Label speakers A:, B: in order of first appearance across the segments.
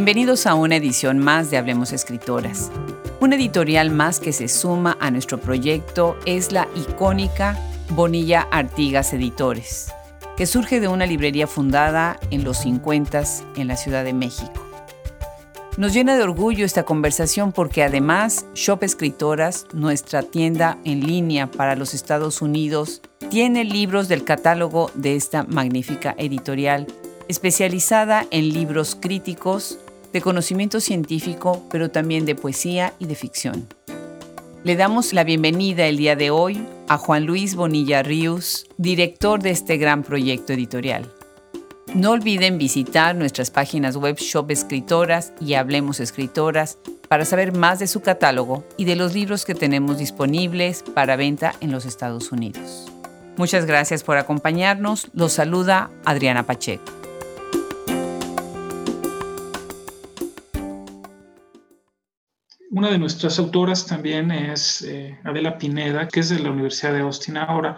A: Bienvenidos a una edición más de Hablemos Escritoras. Una editorial más que se suma a nuestro proyecto es la icónica Bonilla Artigas Editores, que surge de una librería fundada en los 50 en la Ciudad de México. Nos llena de orgullo esta conversación porque además Shop Escritoras, nuestra tienda en línea para los Estados Unidos, tiene libros del catálogo de esta magnífica editorial especializada en libros críticos, de conocimiento científico, pero también de poesía y de ficción. Le damos la bienvenida el día de hoy a Juan Luis Bonilla Ríos, director de este gran proyecto editorial. No olviden visitar nuestras páginas web Shop Escritoras y Hablemos Escritoras para saber más de su catálogo y de los libros que tenemos disponibles para venta en los Estados Unidos. Muchas gracias por acompañarnos. Los saluda Adriana Pacheco.
B: Una de nuestras autoras también es eh, Adela Pineda, que es de la Universidad de Austin ahora.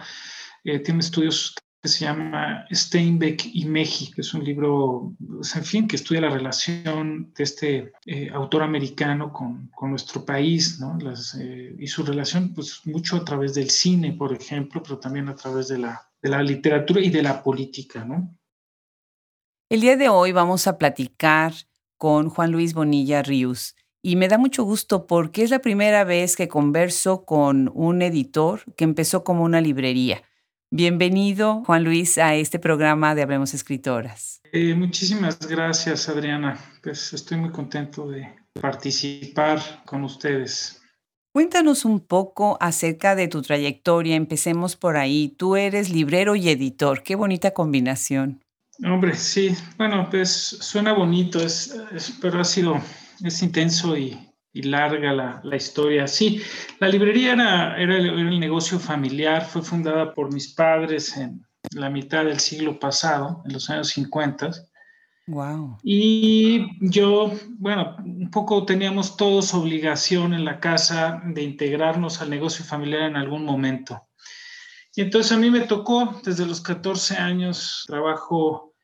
B: Eh, tiene estudios que se llama Steinbeck y Meji, que es un libro, pues, en fin, que estudia la relación de este eh, autor americano con, con, nuestro país, ¿no? Las, y su relación, pues mucho a través del cine, por ejemplo, pero también a través de la, de la literatura y de la política, ¿no?
A: El día de hoy vamos a platicar con Juan Luis Bonilla Ríos y me da mucho gusto porque es la primera vez que converso con un editor que empezó como una librería. Bienvenido, Juan Luis, a este programa de Hablemos Escritoras.
B: Eh, muchísimas gracias, Adriana. Pues estoy muy contento de participar con ustedes.
A: Cuéntanos un poco acerca de tu trayectoria. Empecemos por ahí. Tú eres librero y editor. Qué bonita combinación.
B: Hombre, sí. Bueno, pues suena bonito, es pero ha sido es intenso y, larga la, historia. Sí, la librería era, era, el, negocio familiar, fue fundada por mis padres en la mitad del siglo pasado, en los años 50.
A: Wow.
B: Y yo, bueno, un poco teníamos todos obligación en la casa de integrarnos al negocio familiar en algún momento. Y entonces a mí me tocó, desde los 14 años, trabajo,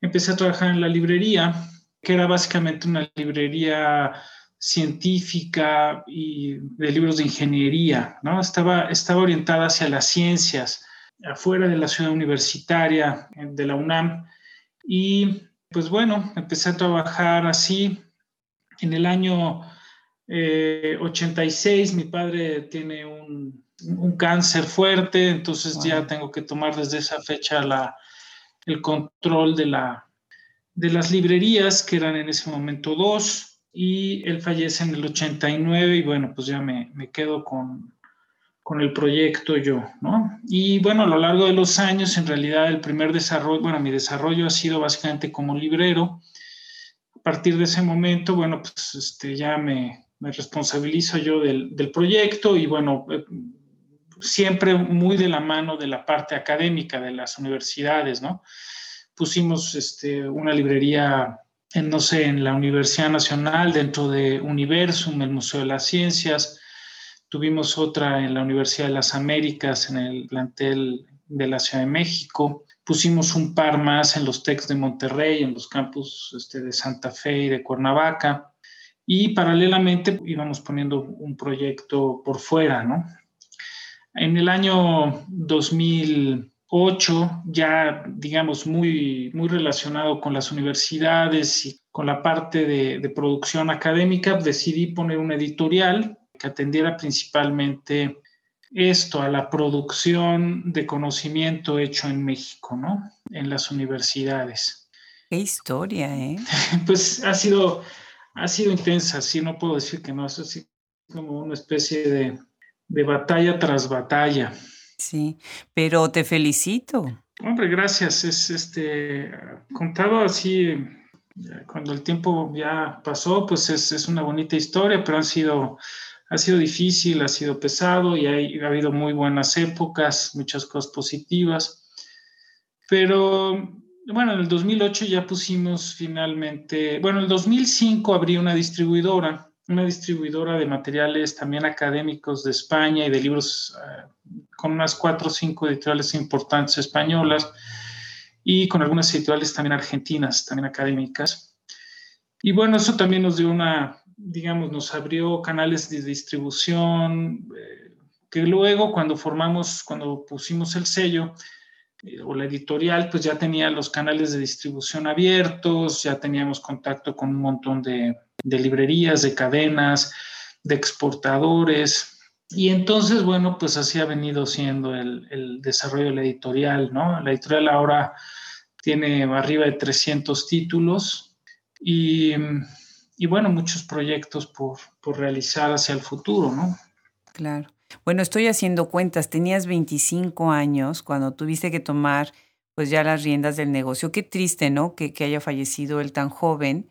B: empecé a trabajar en la librería que era básicamente una librería científica y de libros de ingeniería, ¿no? Estaba, estaba orientada hacia las ciencias, afuera de la ciudad universitaria de la UNAM. Y pues bueno, empecé a trabajar así. En el año 86 eh, mi padre tiene un, un cáncer fuerte, entonces ya tengo que tomar desde esa fecha la, el control de la, de las librerías, que eran en ese momento dos, y él fallece en el 89 y bueno, pues ya me, me quedo con, con el proyecto yo, ¿no? Y bueno, a lo largo de los años, en realidad el primer desarrollo, bueno, mi desarrollo ha sido básicamente como librero. A partir de ese momento, bueno, pues este, ya me, me responsabilizo yo del, del, proyecto y bueno, eh, siempre muy de la mano de la parte académica de las universidades, ¿no? Pusimos este, una librería en, no sé, en la Universidad Nacional, dentro de Universum, el Museo de las Ciencias. Tuvimos otra en la Universidad de las Américas, en el plantel de la Ciudad de México. Pusimos un par más en los TECs de Monterrey, en los campus este, de Santa Fe y de Cuernavaca. Y paralelamente íbamos poniendo un proyecto por fuera, ¿no? En el año 2000, 8, ya digamos muy, muy relacionado con las universidades y con la parte de, producción académica, decidí poner una editorial que atendiera principalmente esto, a la producción de conocimiento hecho en México, ¿no? En las universidades.
A: Qué historia, ¿eh?
B: Pues ha sido, ha sido intensa, sí, no puedo decir que no, es así como una especie de, de batalla tras batalla.
A: Sí, pero te felicito.
B: Hombre, gracias. Es este contado así cuando el tiempo ya pasó, pues es, una bonita historia, pero han sido, ha sido difícil, ha sido pesado y ha habido muy buenas épocas, muchas cosas positivas. Pero bueno, en el 2008 ya pusimos finalmente, bueno, en el 2005 abrí una distribuidora una distribuidora de materiales también académicos de España y de libros eh, con unas cuatro o cinco editoriales importantes españolas y con algunas editoriales también argentinas, también académicas. Y bueno, eso también nos dio una, digamos, nos abrió canales de distribución, eh, que luego cuando formamos, cuando pusimos el sello eh, o la editorial, pues ya tenía los canales de distribución abiertos, ya teníamos contacto con un montón de, de librerías, de cadenas, de exportadores. Y entonces, bueno, pues así ha venido siendo el, el desarrollo de la editorial, ¿no? La editorial ahora tiene arriba de 300 títulos y, y bueno, muchos proyectos por, por, realizar hacia el futuro, ¿no?
A: Claro. Bueno, estoy haciendo cuentas. Tenías 25 años cuando tuviste que tomar pues ya las riendas del negocio. Qué triste, ¿no? Que, que haya fallecido él tan joven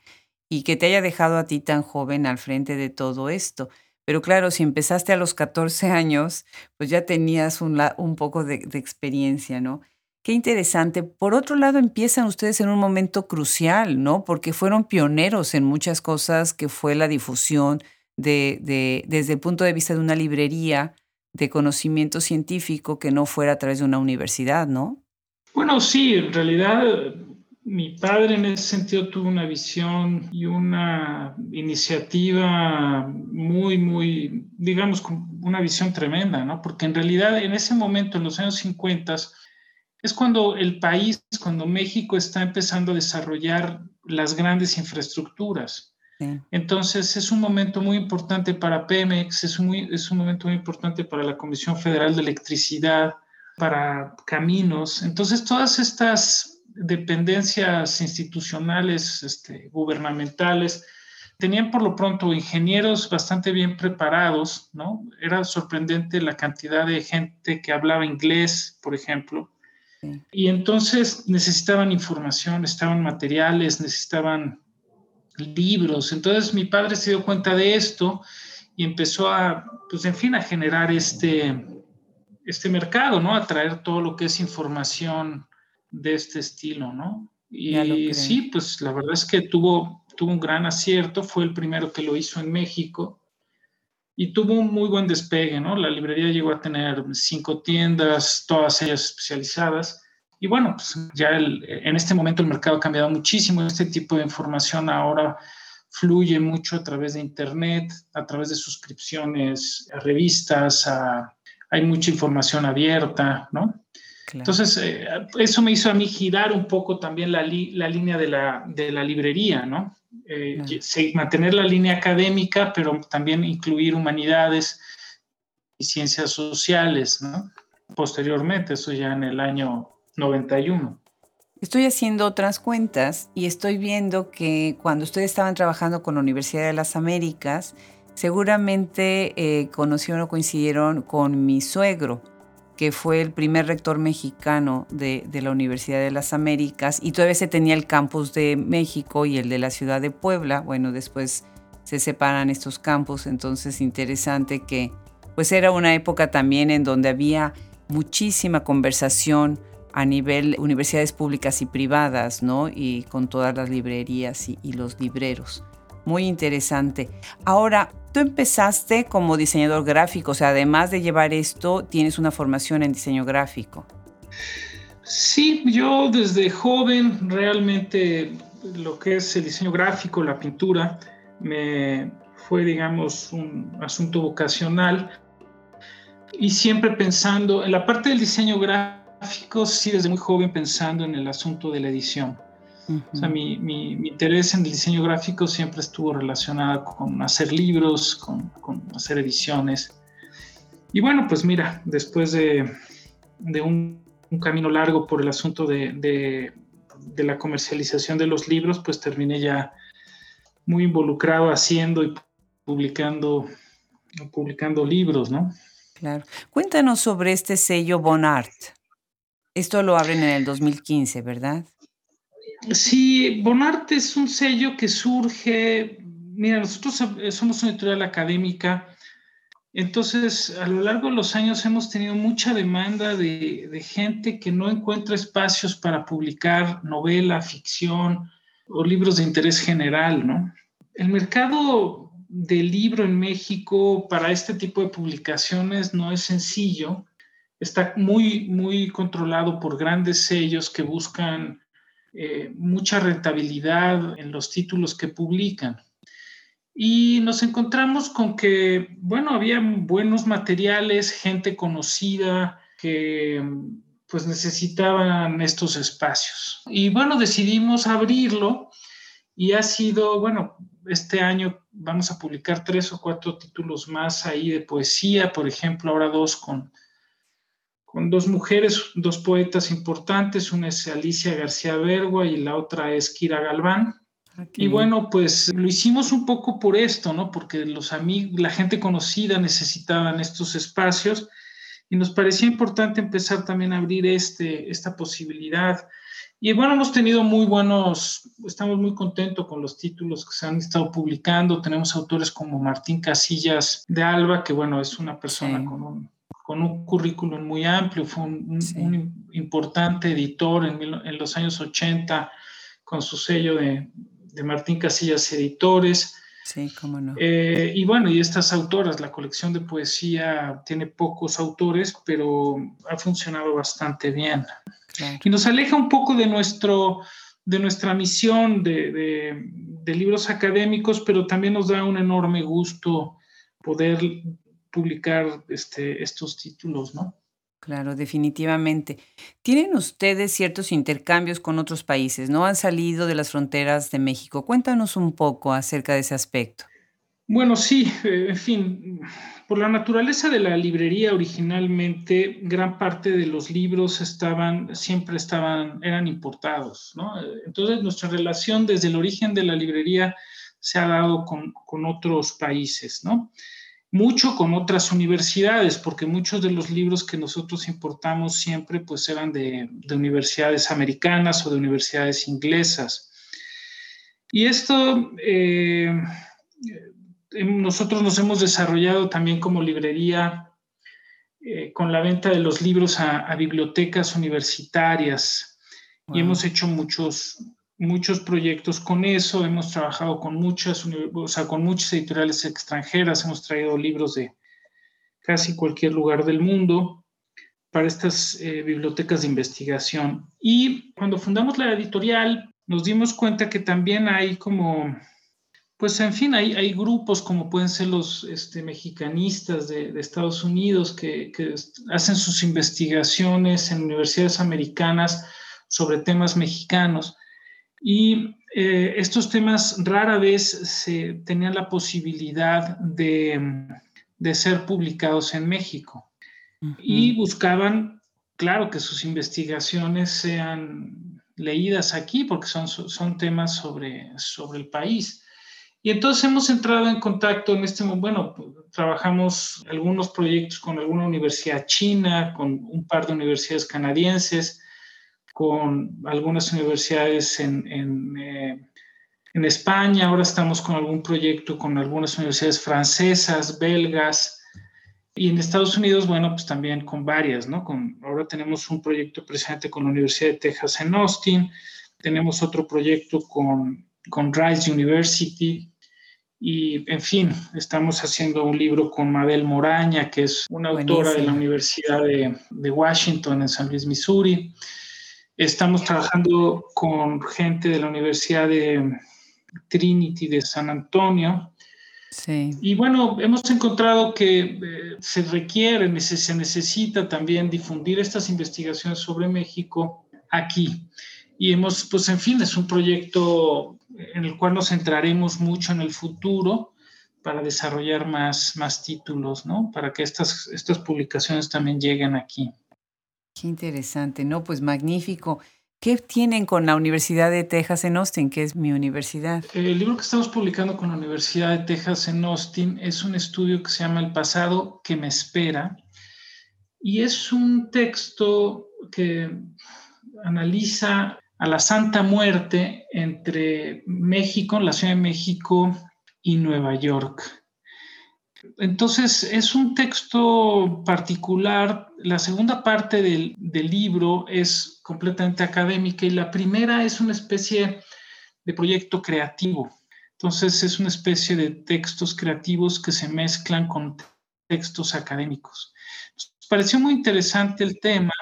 A: y que te haya dejado a ti tan joven al frente de todo esto. Pero claro, si empezaste a los 14 años, pues ya tenías un, poco de, experiencia, ¿no? Qué interesante. Por otro lado, empiezan ustedes en un momento crucial, ¿no? Porque fueron pioneros en muchas cosas que fue la difusión de, desde el punto de vista de una librería de conocimiento científico que no fuera a través de una universidad, ¿no?
B: Bueno, sí, en realidad mi padre en ese sentido tuvo una visión y una iniciativa muy, muy, digamos, una visión tremenda, ¿no? Porque en realidad en ese momento, en los años 50, es cuando el país, cuando México está empezando a desarrollar las grandes infraestructuras. Entonces es un momento muy importante para Pemex, es un, es un momento muy importante para la Comisión Federal de Electricidad, para caminos. Entonces todas estas dependencias institucionales, este, gubernamentales, tenían por lo pronto ingenieros bastante bien preparados, ¿no? Era sorprendente la cantidad de gente que hablaba inglés, por ejemplo, y entonces necesitaban información, estaban materiales, necesitaban libros. Entonces mi padre se dio cuenta de esto y empezó a, pues en fin, a generar este, este mercado, ¿no? A traer todo lo que es información de este estilo, ¿no? Y sí, pues la verdad es que tuvo, tuvo un gran acierto, fue el primero que lo hizo en México y tuvo un muy buen despegue, ¿no? La librería llegó a tener cinco tiendas, todas ellas especializadas. Y bueno, pues ya en este momento el mercado ha cambiado muchísimo. Este tipo de información ahora fluye mucho a través de Internet, a través de suscripciones a revistas, hay mucha información abierta, ¿no? Entonces, eh, eso me hizo a mí girar un poco también la, la línea de la, de la librería, ¿no? Eh, mantener la línea académica, pero también incluir humanidades y ciencias sociales, ¿no? Posteriormente, eso ya en el año 91.
A: Estoy haciendo otras cuentas y estoy viendo que cuando ustedes estaban trabajando con la Universidad de las Américas, seguramente eh, conocieron o coincidieron con mi suegro, que fue el primer rector mexicano de, la Universidad de las Américas y todavía se tenía el campus de México y el de la ciudad de Puebla. Bueno, después se separan estos campus, entonces interesante que pues era una época también en donde había muchísima conversación a nivel universidades públicas y privadas, ¿no? Y con todas las librerías y, y los libreros. Muy interesante. Ahora, Tú empezaste como diseñador gráfico, o sea, además de llevar esto, tienes una formación en diseño gráfico.
B: Sí, yo desde joven realmente lo que es el diseño gráfico, la pintura, me fue, digamos, un asunto vocacional y siempre pensando en la parte del diseño gráfico, sí, desde muy joven pensando en el asunto de la edición. O sea, mi, mi, interés en el diseño gráfico siempre estuvo relacionado con hacer libros, con, con hacer ediciones. Y bueno, pues mira, después de, de un, un, camino largo por el asunto de, de, de, la comercialización de los libros, pues terminé ya muy involucrado haciendo y publicando, publicando libros, ¿no?
A: Claro. Cuéntanos sobre este sello Bonart. Esto lo abren en el 2015, ¿verdad?
B: Sí, Bonarte es un sello que surge, mira, nosotros somos una editorial académica, entonces a lo largo de los años hemos tenido mucha demanda de, de gente que no encuentra espacios para publicar novela, ficción o libros de interés general, ¿no? El mercado del libro en México para este tipo de publicaciones no es sencillo, está muy, muy controlado por grandes sellos que buscan eh, mucha rentabilidad en los títulos que publican. Y nos encontramos con que, bueno, había buenos materiales, gente conocida que pues necesitaban estos espacios. Y bueno, decidimos abrirlo y ha sido, bueno, este año vamos a publicar tres o cuatro títulos más ahí de poesía, por ejemplo, ahora dos con con dos mujeres, dos poetas importantes, una es Alicia García Bergua y la otra es Kira Galván. Ah, y bueno, pues lo hicimos un poco por esto, ¿no? Porque los amigos, la gente conocida necesitaban estos espacios y nos parecía importante empezar también a abrir este, esta posibilidad. Y bueno, hemos tenido muy buenos, estamos muy contentos con los títulos que se han estado publicando. Tenemos autores como Martín Casillas de Alba, que bueno, es una persona con un con un currículum muy amplio, fue un, importante editor en, los años 80 con su sello de, Martín Casillas Editores.
A: Sí, cómo no.
B: Eh, y bueno, y estas autoras, la colección de poesía tiene pocos autores, pero ha funcionado bastante bien. Y nos aleja un poco de, nuestro, de nuestra misión de, de libros académicos, pero también nos da un enorme gusto poder publicar este, estos títulos, ¿no?
A: Claro, definitivamente. Tienen ustedes ciertos intercambios con otros países, ¿no? Han salido de las fronteras de México. Cuéntanos un poco acerca de ese aspecto.
B: Bueno, sí, eh, en fin, por la naturaleza de la librería originalmente, gran parte de los libros estaban, siempre estaban, eran importados, ¿no? Entonces, nuestra relación desde el origen de la librería se ha dado con, con otros países, ¿no? Mucho con otras universidades, porque muchos de los libros que nosotros importamos siempre pues eran de, universidades americanas o de universidades inglesas. Y esto, eh, nosotros nos hemos desarrollado también como librería eh, con la venta de los libros a, bibliotecas universitarias y hemos hecho muchos, muchos proyectos con eso, hemos trabajado con muchas, o sea, con muchas editoriales extranjeras, hemos traído libros de casi cualquier lugar del mundo para estas eh, bibliotecas de investigación. Y cuando fundamos la editorial, nos dimos cuenta que también hay como, pues en fin, hay, hay grupos como pueden ser los este, mexicanistas de, de, Estados Unidos que, que hacen sus investigaciones en universidades americanas sobre temas mexicanos y eh, estos temas rara vez se tenían la posibilidad de, ser publicados en México. Y buscaban, claro, que sus investigaciones sean leídas aquí porque son, son temas sobre, sobre el país. Y entonces hemos entrado en contacto en este momento, bueno, trabajamos algunos proyectos con alguna universidad china, con un par de universidades canadienses, con algunas universidades en, eh, en, España, ahora estamos con algún proyecto con algunas universidades francesas, belgas, y en Estados Unidos, bueno, pues también con varias, ¿no? Con, ahora tenemos un proyecto presente con la Universidad de Texas en Austin, tenemos otro proyecto con, con Rice University, y en fin, estamos haciendo un libro con Mabel Moraña, que es una autora de la Universidad de, de Washington en San Luis, Missouri. Estamos trabajando con gente de la Universidad de Trinity de San Antonio. Sí. Y bueno, hemos encontrado que eh, se requiere, se necesita también difundir estas investigaciones sobre México aquí. Y hemos, pues en fin, es un proyecto en el cual nos centraremos mucho en el futuro para desarrollar más, más títulos, ¿no? Para que estas, estas publicaciones también lleguen aquí.
A: Qué interesante, ¿no? Pues magnífico. ¿Qué tienen con la Universidad de Texas en Austin, que es mi universidad?
B: El libro que estamos publicando con la Universidad de Texas en Austin es un estudio que se llama El pasado que me espera y es un texto que analiza a la Santa Muerte entre México, la Ciudad de México y Nueva York. Entonces, es un texto particular. La segunda parte del, libro es completamente académica y la primera es una especie de proyecto creativo. Entonces, es una especie de textos creativos que se mezclan con textos académicos. Nos pareció muy interesante el tema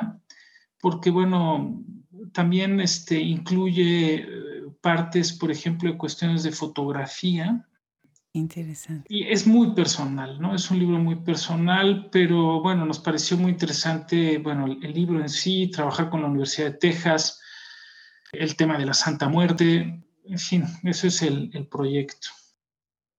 B: porque, bueno, también este, incluye eh, partes, por ejemplo, de cuestiones de fotografía.
A: Interesante.
B: Y es muy personal, ¿no? Es un libro muy personal, pero bueno, nos pareció muy interesante, bueno, el, libro en sí, trabajar con la Universidad de Texas, el tema de la Santa Muerte, en fin, eso es el, el proyecto.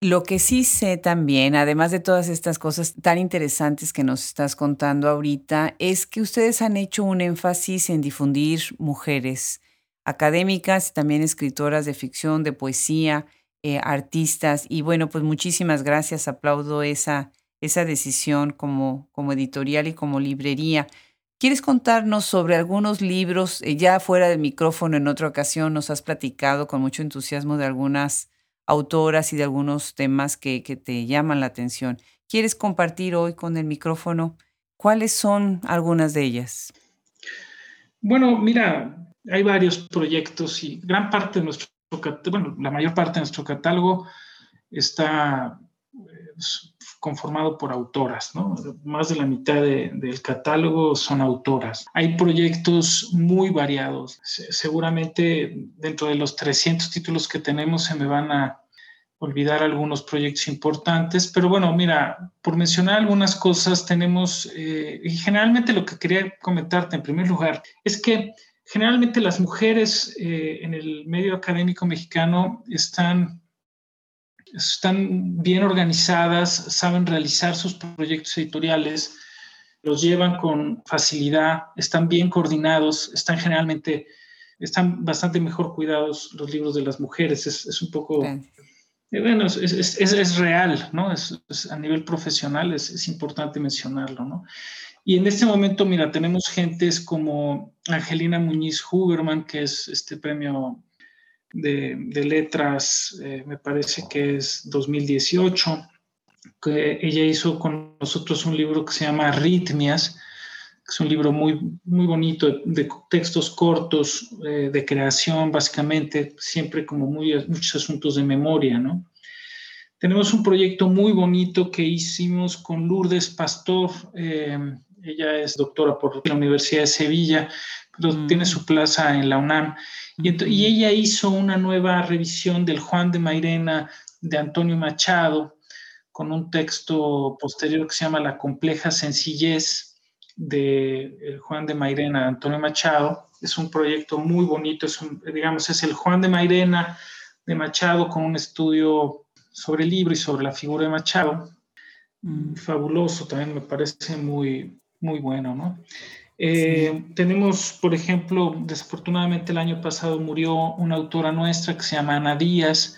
A: Lo que sí sé también, además de todas estas cosas tan interesantes que nos estás contando ahorita, es que ustedes han hecho un énfasis en difundir mujeres académicas, también escritoras de ficción, de poesía, eh, artistas. Y bueno, pues muchísimas gracias, aplaudo esa, esa decisión como, como editorial y como librería. ¿Quieres contarnos sobre algunos libros? Eh, ya fuera del micrófono en otra ocasión nos has platicado con mucho entusiasmo de algunas autoras y de algunos temas que, te llaman la atención. ¿Quieres compartir hoy con el micrófono cuáles son algunas de ellas?
B: Bueno, mira, hay varios proyectos y gran parte de nuestro, bueno, la mayor parte de nuestro catálogo está eh, conformado por autoras, ¿no? Más de la mitad del catálogo son autoras. Hay proyectos muy variados. seguramente dentro de los 300 títulos que tenemos se me van a olvidar algunos proyectos importantes, pero bueno, mira, por mencionar algunas cosas, tenemos, eh, y generalmente lo que quería comentarte en primer lugar es que generalmente las mujeres eh, en el medio académico mexicano están están bien organizadas, saben realizar sus proyectos editoriales, los llevan con facilidad, están bien coordinados, están generalmente, están bastante mejor cuidados los libros de las mujeres. Es, un poco, eh, bueno, es, es, real, ¿no? Es, a nivel profesional es, importante mencionarlo, ¿no? Y en este momento, mira, tenemos gentes como Angelina Muñiz Huberman, que es este premio de, letras, eh, me parece que es 2018, que ella hizo con nosotros un libro que se llama Arritmias, que es un libro muy, muy bonito de, textos cortos, eh, de creación, básicamente, siempre como muy, muchos asuntos de memoria, ¿no? Tenemos un proyecto muy bonito que hicimos con Lourdes Pastor. Eh, ella es doctora por la Universidad de Sevilla, pero mm. tiene su plaza en la UNAM. Y, ella hizo una nueva revisión del Juan de Mairena de Antonio Machado, con un texto posterior que se llama La compleja sencillez de Juan de Mairena de Antonio Machado. Es un proyecto muy bonito, es digamos, es el Juan de Mairena de Machado con un estudio sobre el libro y sobre la figura de Machado. Mm. Fabuloso, también me parece muy, muy bueno, ¿no? Eh, tenemos, por ejemplo, desafortunadamente el año pasado murió una autora nuestra que se llama Ana Díaz,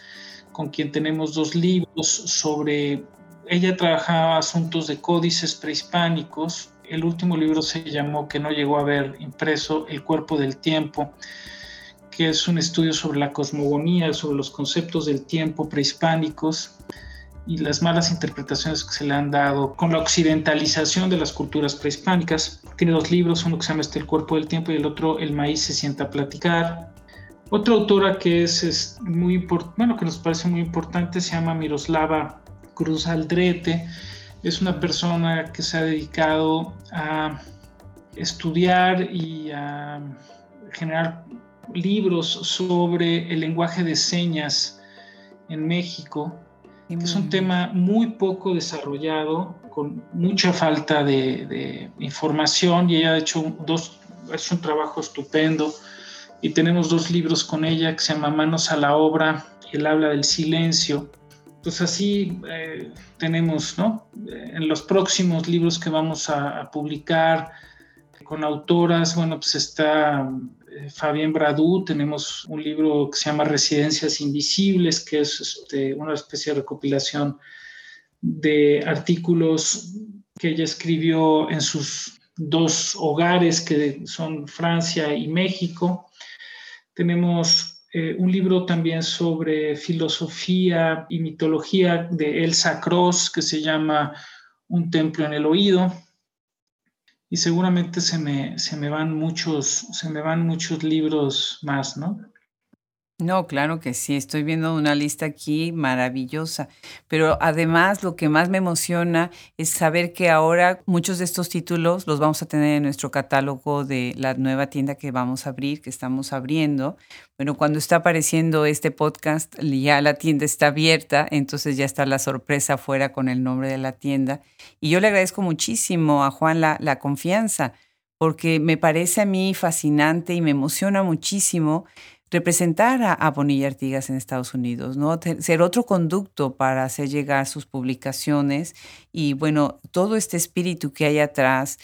B: con quien tenemos dos libros sobre, ella trabajaba asuntos de códices prehispánicos. El último libro se llamó, que no llegó a ver impreso, El cuerpo del tiempo, que es un estudio sobre la cosmogonía, sobre los conceptos del tiempo prehispánicos y las malas interpretaciones que se le han dado con la occidentalización de las culturas prehispánicas. Tiene dos libros, uno que se llama este El cuerpo del tiempo y el otro El maíz se sienta a platicar. Otra autora que es, es muy bueno, que nos parece muy importante se llama Miroslava Cruz Aldrete. Es una persona que se ha dedicado a estudiar y a generar libros sobre el lenguaje de señas en México es un tema muy poco desarrollado, con mucha falta de, información y ella ha hecho, dos, ha hecho un trabajo estupendo y tenemos dos libros con ella que se llama Manos a la obra y El habla del silencio. Pues así eh, tenemos, ¿no? En los próximos libros que vamos a, a publicar con autoras, bueno, pues está Fabián Bradú, tenemos un libro que se llama Residencias Invisibles, que es este, una especie de recopilación de artículos que ella escribió en sus dos hogares, que son Francia y México. Tenemos eh, un libro también sobre filosofía y mitología de Elsa Cross, que se llama Un templo en el oído y seguramente se me, se me van muchos, se me van muchos libros más, ¿no?
A: No, claro que sí, estoy viendo una lista aquí maravillosa, pero además lo que más me emociona es saber que ahora muchos de estos títulos los vamos a tener en nuestro catálogo de la nueva tienda que vamos a abrir, que estamos abriendo. Bueno, cuando está apareciendo este podcast, ya la tienda está abierta, entonces ya está la sorpresa afuera con el nombre de la tienda. Y yo le agradezco muchísimo a Juan la, la confianza, porque me parece a mí fascinante y me emociona muchísimo representar a, Bonilla Artigas en Estados Unidos, ¿no? Ser otro conducto para hacer llegar sus publicaciones y bueno, todo este espíritu que hay atrás,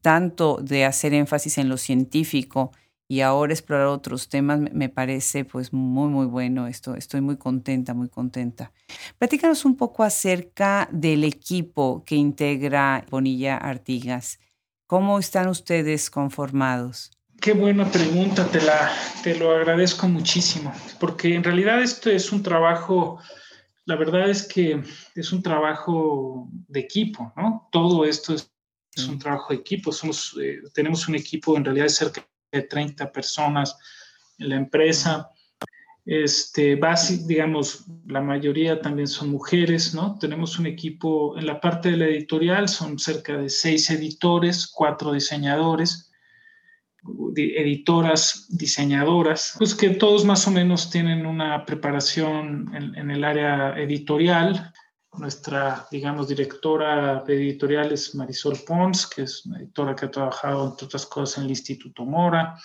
A: tanto de hacer énfasis en lo científico y ahora explorar otros temas, me parece pues muy, muy bueno esto. Estoy muy contenta, muy contenta. Platícanos un poco acerca del equipo que integra Bonilla Artigas. ¿Cómo están ustedes conformados?
B: Qué buena pregunta, te, la, te lo agradezco muchísimo, porque en realidad esto es un trabajo, la verdad es que es un trabajo de equipo, ¿no? Todo esto es, un trabajo de equipo, somos, eh, tenemos un equipo en realidad de cerca de 30 personas en la empresa, este, base, digamos, la mayoría también son mujeres, ¿no? Tenemos un equipo en la parte de la editorial, son cerca de seis editores, cuatro diseñadores, editoras, diseñadoras, pues que todos más o menos tienen una preparación en, el área editorial. Nuestra, digamos, directora de editorial es Marisol Pons, que es una editora que ha trabajado, entre otras cosas, en el Instituto Mora.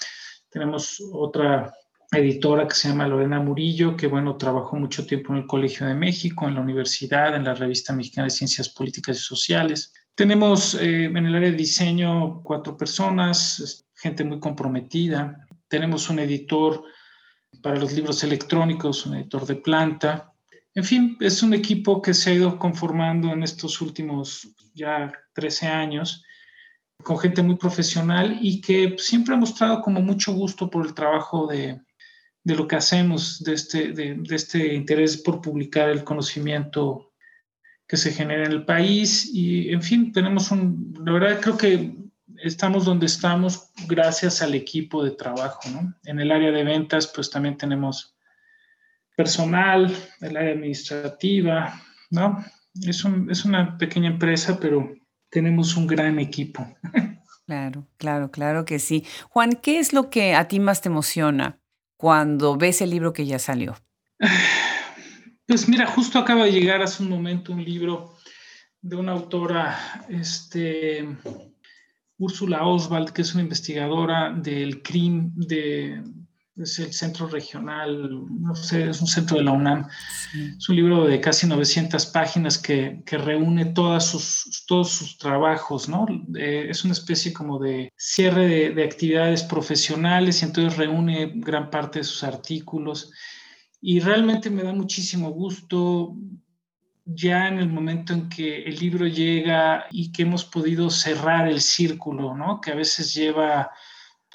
B: Tenemos otra editora que se llama Lorena Murillo, que, bueno, trabajó mucho tiempo en el Colegio de México, en la universidad, en la Revista Mexicana de Ciencias Políticas y Sociales. Tenemos eh, en el área de diseño cuatro personas, gente muy comprometida. Tenemos un editor para los libros electrónicos, un editor de planta. En fin, es un equipo que se ha ido conformando en estos últimos ya 13 años con gente muy profesional y que siempre ha mostrado como mucho gusto por el trabajo de, de lo que hacemos, de este, de, de este interés por publicar el conocimiento que se genera en el país. Y, en fin, tenemos un, la verdad creo que estamos donde estamos gracias al equipo de trabajo, ¿no? En el área de ventas, pues también tenemos personal, el área administrativa, ¿no? Es, es una pequeña empresa, pero tenemos un gran equipo.
A: Claro, claro, claro que sí. Juan, ¿qué es lo que a ti más te emociona cuando ves el libro que ya salió?
B: Pues mira, justo acaba de llegar hace un momento un libro de una autora, este, Úrsula Oswald, que es una investigadora del CRIM, de, es el centro regional, no sé, es un centro de la UNAM. Es un libro de casi 900 páginas que, que reúne todas sus, todos sus trabajos, ¿no? Eh, es una especie como de cierre de, de, actividades profesionales y entonces reúne gran parte de sus artículos. Y realmente me da muchísimo gusto ya en el momento en que el libro llega y que hemos podido cerrar el círculo, ¿no? Que a veces lleva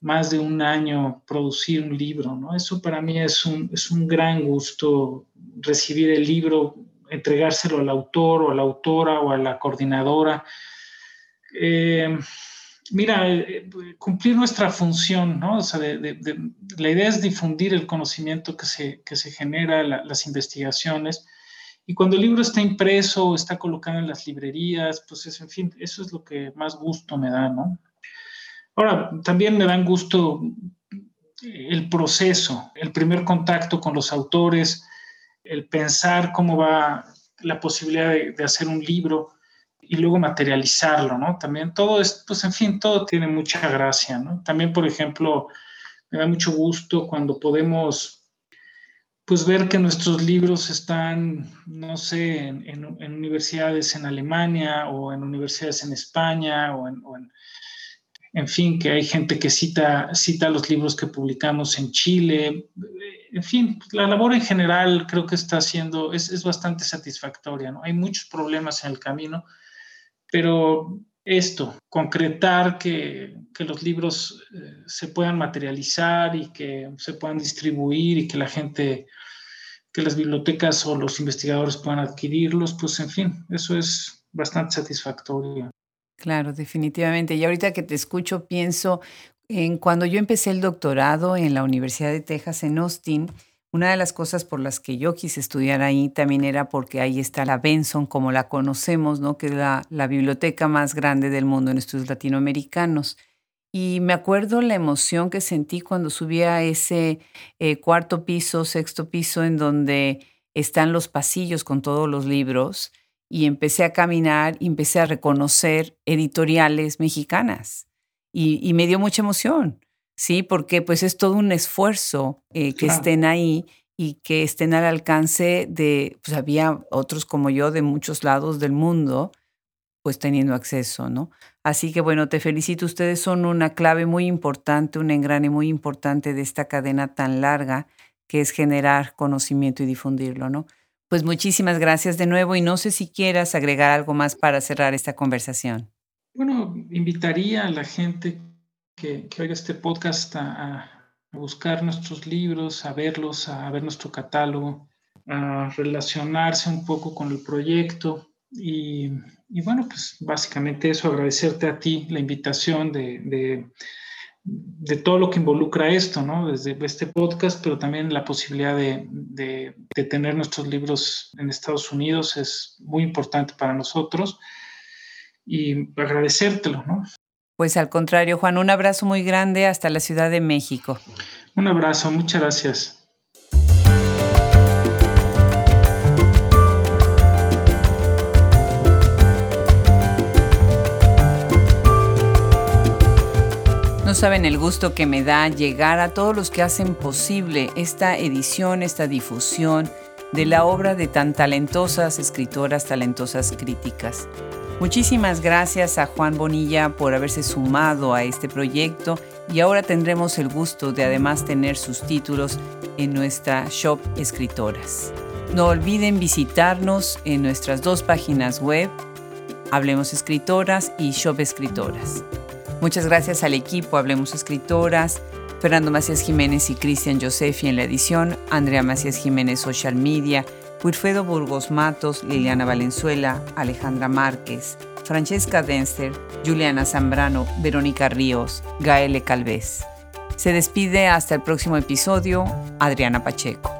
B: más de un año producir un libro, ¿no? Eso para mí es un, es un gran gusto recibir el libro, entregárselo al autor o a la autora o a la coordinadora. Eh, mira, eh, cumplir nuestra función, ¿no? O sea, la idea es difundir el conocimiento que se, que se genera, las investigaciones, y cuando el libro está impreso o está colocado en las librerías, pues es, en fin, eso es lo que más gusto me da, ¿no? Ahora, también me dan gusto el proceso, el primer contacto con los autores, el pensar cómo va la posibilidad de hacer un libro y luego materializarlo, ¿no? También todo es, pues en fin, todo tiene mucha gracia, ¿no? También, por ejemplo, me da mucho gusto cuando podemos pues ver que nuestros libros están, no sé, en, universidades en Alemania o en universidades en España o en, en, fin, que hay gente que cita, cita los libros que publicamos en Chile. En fin, la labor en general creo que está siendo, es, es bastante satisfactoria, ¿no? Hay muchos problemas en el camino, pero esto, concretar que, que los libros eh, se puedan materializar y que se puedan distribuir y que la gente que las bibliotecas o los investigadores puedan adquirirlos, pues en fin, eso es bastante satisfactorio.
A: Claro, definitivamente. Y ahorita que te escucho, pienso en cuando yo empecé el doctorado en la Universidad de Texas en Austin, Una de las cosas por las que yo quise estudiar ahí también era porque ahí está la Benson, como la conocemos, ¿no? que es la, biblioteca más grande del mundo en estudios latinoamericanos. Y me acuerdo la emoción que sentí cuando subí a ese eh, cuarto piso, sexto piso, en donde están los pasillos con todos los libros, y empecé a caminar y empecé a reconocer editoriales mexicanas. Y, me dio mucha emoción, ¿sí? Porque pues es todo un esfuerzo eh, que estén ahí y que estén al alcance de, pues había otros como yo de muchos lados del mundo, pues teniendo acceso, ¿no? Así que bueno, te felicito, ustedes son una clave muy importante, un engrane muy importante de esta cadena tan larga que es generar conocimiento y difundirlo, ¿no? Pues muchísimas gracias de nuevo y no sé si quieras agregar algo más para cerrar esta conversación.
B: Bueno, invitaría a la gente que, oiga este podcast a, buscar nuestros libros, a verlos, a ver nuestro catálogo, a relacionarse un poco con el proyecto y, bueno, pues básicamente eso, agradecerte a ti la invitación de de todo lo que involucra esto, ¿no? Desde este podcast, pero también la posibilidad de, tener nuestros libros en Estados Unidos es muy importante para nosotros y agradecértelo, ¿no?
A: Pues al contrario, Juan, un abrazo muy grande hasta la Ciudad de México.
B: Un abrazo, muchas gracias.
A: No saben el gusto que me da llegar a todos los que hacen posible esta edición, esta difusión de la obra de tan talentosas escritoras, talentosas críticas. Muchísimas gracias a Juan Bonilla por haberse sumado a este proyecto y ahora tendremos el gusto de además tener sus títulos en nuestra Shop Escritoras. No olviden visitarnos en nuestras dos páginas web, Hablemos Escritoras y Shop Escritoras. Muchas gracias al equipo Hablemos Escritoras, Fernando Macías Jiménez y Cristian Josefi en la edición, Andrea Macías Jiménez Social Media, Wilfredo Burgos Matos, Liliana Valenzuela, Alejandra Márquez, Francesca Denster, Juliana Zambrano, Verónica Ríos, Gaele Calvez. Se despide hasta el próximo episodio, Adriana Pacheco.